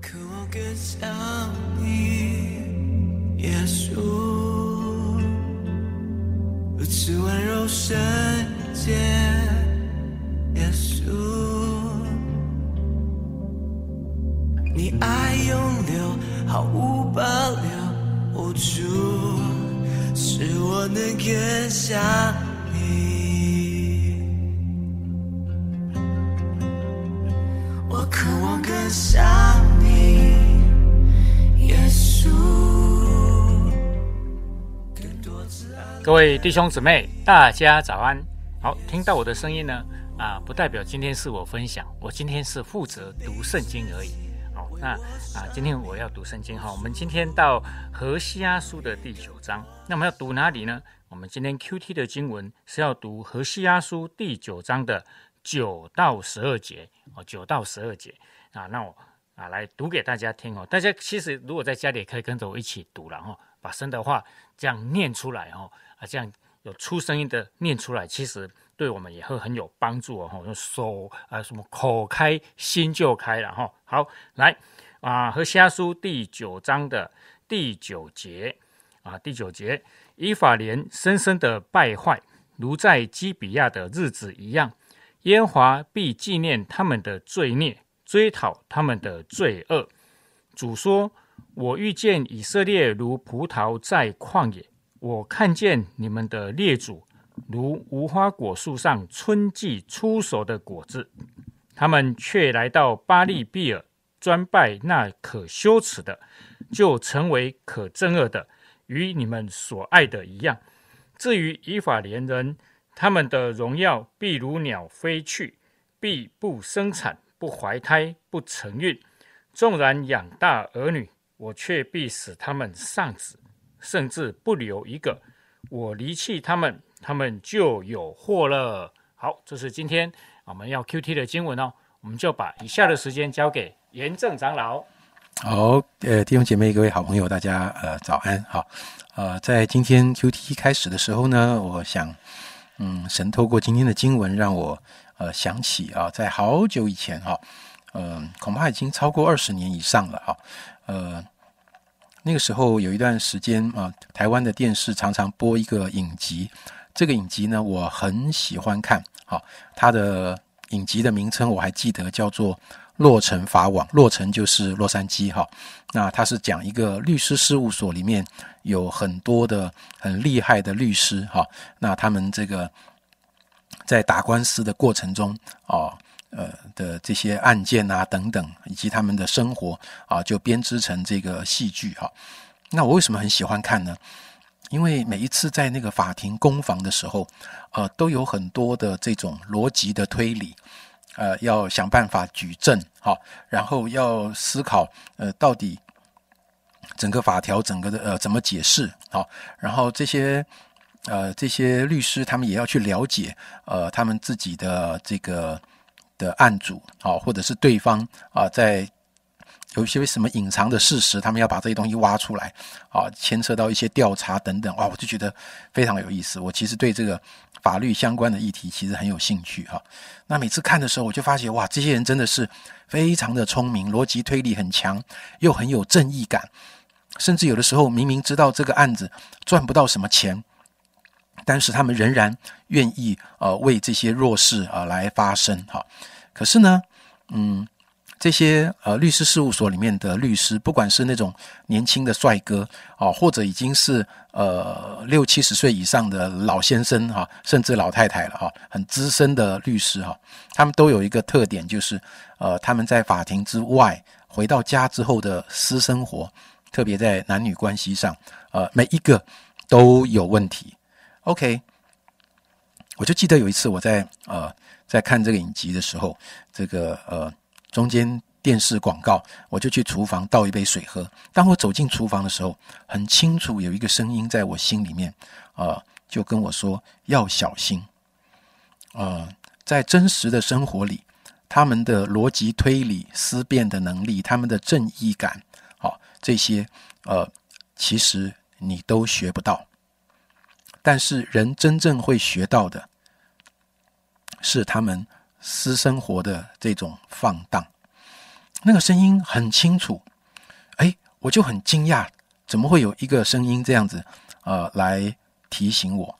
渴望更像你，耶稣，如此温柔圣洁，耶稣，你爱永留，毫无保留，无助，使我能更像你。我渴望更像，各位弟兄姊妹，大家早安。好，听到我的声音呢，啊，不代表今天是我分享，我今天是负责读圣经而已。好，那啊，今天我要读圣经哈。我们今天到何西阿书的第九章，那我们要读哪里呢？我们今天 Q T 的经文是要读何西阿书第九章的九到十二节哦，九到十二节啊。那我啊来读给大家听哦。大家其实如果在家里也可以跟着我一起读了哈，把神的话这样念出来哈啊，这样有出声音的念出来，其实对我们也会很有帮助哦。用，手啊什么口开心就开了哈。好，来啊，和西阿书第九章的第九节啊，第九节，以法莲深深的败坏，如在基比亚的日子一样。耶和华必纪念他们的罪孽，追讨他们的罪恶。主说：“我遇见以色列如葡萄在旷野，我看见你们的列祖如无花果树上春季出熟的果子，他们却来到巴利比尔专拜那可羞耻的，就成为可憎恶的，与你们所爱的一样。至于以法莲人，他们的荣耀必如鸟飞去，必不生产，不怀胎，不成孕。纵然养大儿女，我却必使他们丧子，甚至不留一个。我离弃他们，他们就有祸了。好，这是今天我们要 Q T 的经文哦。我们就把以下的时间交给严正长老。好，呃，弟兄姐妹、各位好朋友，大家呃早安。好，呃，在今天 Q T 开始的时候呢，我想，嗯，神透过今天的经文，让我呃想起啊，在好久以前哈，嗯、恐怕已经超过二十年以上了哈，呃，那个时候有一段时间啊，台湾的电视常常播一个影集，这个影集呢，我很喜欢看。好，它的影集的名称我还记得，叫做《洛城法网》。洛城就是洛杉矶哈。那它是讲一个律师事务所里面有很多的很厉害的律师哈。那他们这个在打官司的过程中啊。呃的这些案件啊等等，以及他们的生活啊，就编织成这个戏剧哈。那我为什么很喜欢看呢？因为每一次在那个法庭攻防的时候，呃，都有很多的这种逻辑的推理，呃，要想办法举证哈，然后要思考呃，到底整个法条整个的呃怎么解释好，然后这些呃这些律师他们也要去了解呃他们自己的这个。的案主啊，或者是对方啊，在有一些什么隐藏的事实，他们要把这些东西挖出来啊，牵涉到一些调查等等，哇，我就觉得非常有意思。我其实对这个法律相关的议题其实很有兴趣哈。那每次看的时候，我就发现哇，这些人真的是非常的聪明，逻辑推理很强，又很有正义感，甚至有的时候明明知道这个案子赚不到什么钱。但是他们仍然愿意呃为这些弱势啊来发声哈，可是呢，嗯，这些呃律师事务所里面的律师，不管是那种年轻的帅哥啊，或者已经是呃六七十岁以上的老先生哈，甚至老太太了哈，很资深的律师哈，他们都有一个特点，就是呃他们在法庭之外回到家之后的私生活，特别在男女关系上，呃每一个都有问题。OK，我就记得有一次我在呃在看这个影集的时候，这个呃中间电视广告，我就去厨房倒一杯水喝。当我走进厨房的时候，很清楚有一个声音在我心里面，呃，就跟我说要小心。呃，在真实的生活里，他们的逻辑推理、思辨的能力，他们的正义感，好这些呃，其实你都学不到。但是人真正会学到的，是他们私生活的这种放荡。那个声音很清楚，哎，我就很惊讶，怎么会有一个声音这样子，呃，来提醒我？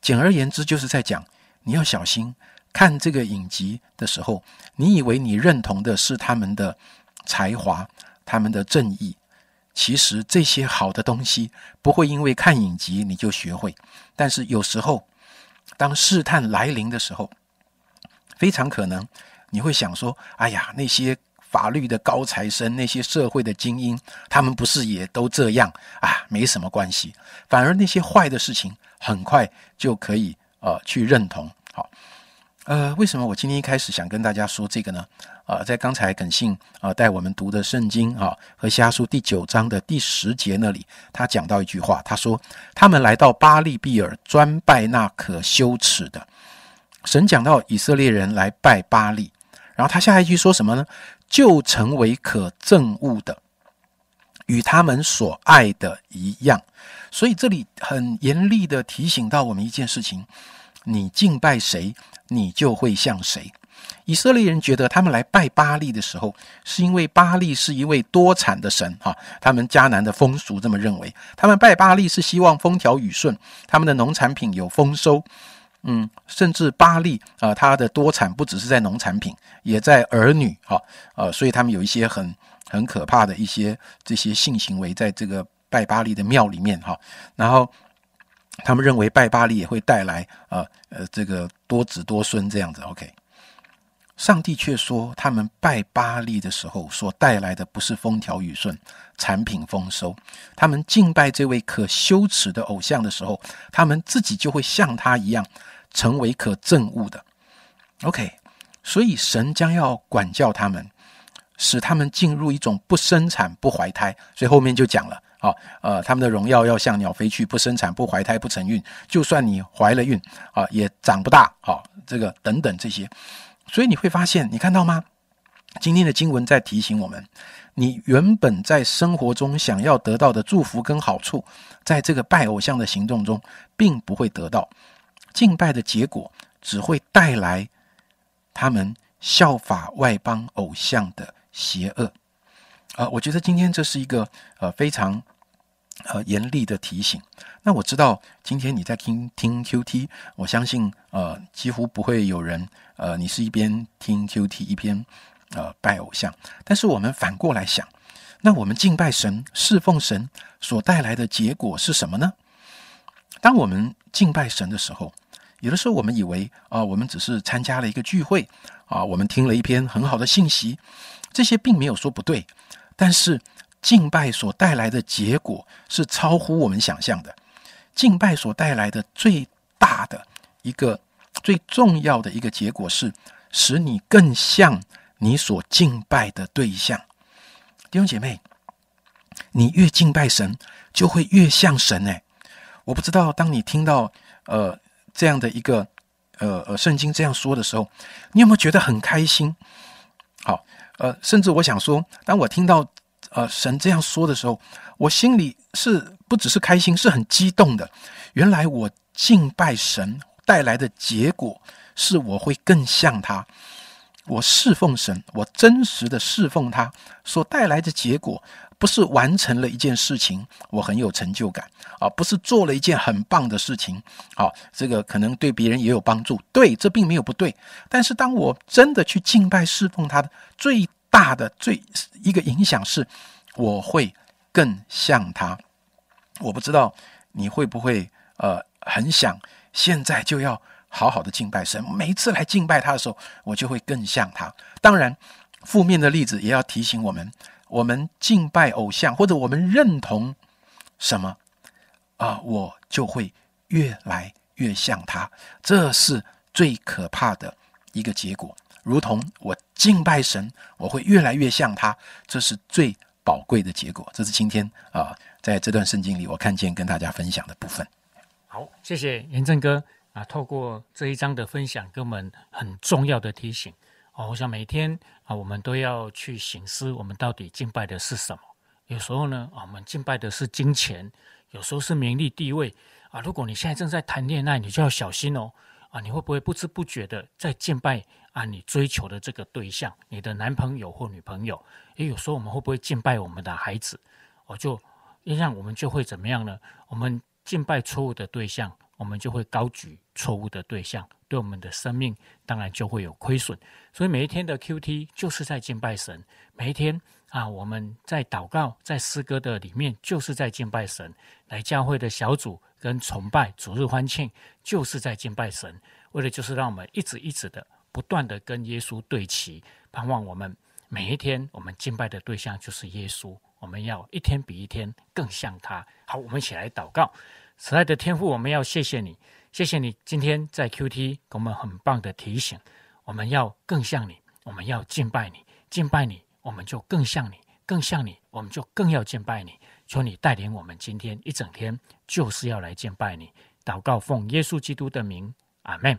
简而言之，就是在讲你要小心看这个影集的时候，你以为你认同的是他们的才华、他们的正义，其实这些好的东西不会因为看影集你就学会。但是有时候，当试探来临的时候，非常可能你会想说：“哎呀，那些法律的高材生，那些社会的精英，他们不是也都这样啊？没什么关系。反而那些坏的事情，很快就可以呃去认同。好，呃，为什么我今天一开始想跟大家说这个呢？啊，在刚才耿信啊带我们读的圣经啊和瞎书第九章的第十节那里，他讲到一句话，他说：“他们来到巴利比尔，专拜那可羞耻的。”神讲到以色列人来拜巴利，然后他下一句说什么呢？就成为可憎恶的，与他们所爱的一样。所以这里很严厉的提醒到我们一件事情：你敬拜谁，你就会像谁。以色列人觉得他们来拜巴利的时候，是因为巴利是一位多产的神，哈，他们迦南的风俗这么认为。他们拜巴利是希望风调雨顺，他们的农产品有丰收。嗯，甚至巴利啊，它的多产不只是在农产品，也在儿女哈，呃，所以他们有一些很很可怕的一些这些性行为，在这个拜巴利的庙里面哈，然后他们认为拜巴利也会带来呃呃这个多子多孙这样子。OK，上帝却说，他们拜巴利的时候所带来的不是风调雨顺、产品丰收，他们敬拜这位可羞耻的偶像的时候，他们自己就会像他一样。成为可憎恶的，OK，所以神将要管教他们，使他们进入一种不生产不怀胎。所以后面就讲了，啊，呃，他们的荣耀要像鸟飞去，不生产不怀胎不成孕。就算你怀了孕，啊，也长不大。好，这个等等这些，所以你会发现，你看到吗？今天的经文在提醒我们，你原本在生活中想要得到的祝福跟好处，在这个拜偶像的行动中，并不会得到。敬拜的结果只会带来他们效法外邦偶像的邪恶啊！我觉得今天这是一个呃非常呃严厉的提醒。那我知道今天你在听听 Q T，我相信呃几乎不会有人呃你是一边听 Q T 一边呃拜偶像。但是我们反过来想，那我们敬拜神、侍奉神所带来的结果是什么呢？当我们敬拜神的时候，有的时候我们以为啊，我们只是参加了一个聚会啊，我们听了一篇很好的信息，这些并没有说不对。但是敬拜所带来的结果是超乎我们想象的。敬拜所带来的最大的一个最重要的一个结果是，使你更像你所敬拜的对象。弟兄姐妹，你越敬拜神，就会越像神。哎，我不知道，当你听到呃。这样的一个，呃呃，圣经这样说的时候，你有没有觉得很开心？好，呃，甚至我想说，当我听到呃神这样说的时候，我心里是不只是开心，是很激动的。原来我敬拜神带来的结果，是我会更像他。我侍奉神，我真实的侍奉他所带来的结果。不是完成了一件事情，我很有成就感啊！不是做了一件很棒的事情，好，这个可能对别人也有帮助，对，这并没有不对。但是当我真的去敬拜侍奉他的最大的最一个影响是，我会更像他。我不知道你会不会呃很想现在就要好好的敬拜神，每次来敬拜他的时候，我就会更像他。当然，负面的例子也要提醒我们。我们敬拜偶像，或者我们认同什么啊，我就会越来越像他，这是最可怕的一个结果。如同我敬拜神，我会越来越像他，这是最宝贵的结果。这是今天啊，在这段圣经里，我看见跟大家分享的部分。好，谢谢严正哥啊，透过这一章的分享，给我们很重要的提醒。哦，我想每天啊，我们都要去醒思，我们到底敬拜的是什么？有时候呢，我们敬拜的是金钱，有时候是名利地位啊。如果你现在正在谈恋爱，你就要小心哦，啊，你会不会不知不觉的在敬拜啊，你追求的这个对象，你的男朋友或女朋友，也，有时候我们会不会敬拜我们的孩子？我就一样，我们就会怎么样呢？我们敬拜错误的对象，我们就会高举错误的对象，对我们的生命当然就会有亏损。所以每一天的 Q T 就是在敬拜神，每一天啊，我们在祷告、在诗歌的里面就是在敬拜神。来教会的小组跟崇拜、主日欢庆，就是在敬拜神。为了就是让我们一直一直的不断的跟耶稣对齐，盼望我们每一天我们敬拜的对象就是耶稣，我们要一天比一天更像他。好，我们一起来祷告，慈爱的天父，我们要谢谢你，谢谢你今天在 Q T 给我们很棒的提醒，我们要更像你，我们要敬拜你，敬拜你，我们就更像你，更像你，我们就更要敬拜你。求你带领我们今天一整天，就是要来敬拜你，祷告奉耶稣基督的名。阿门。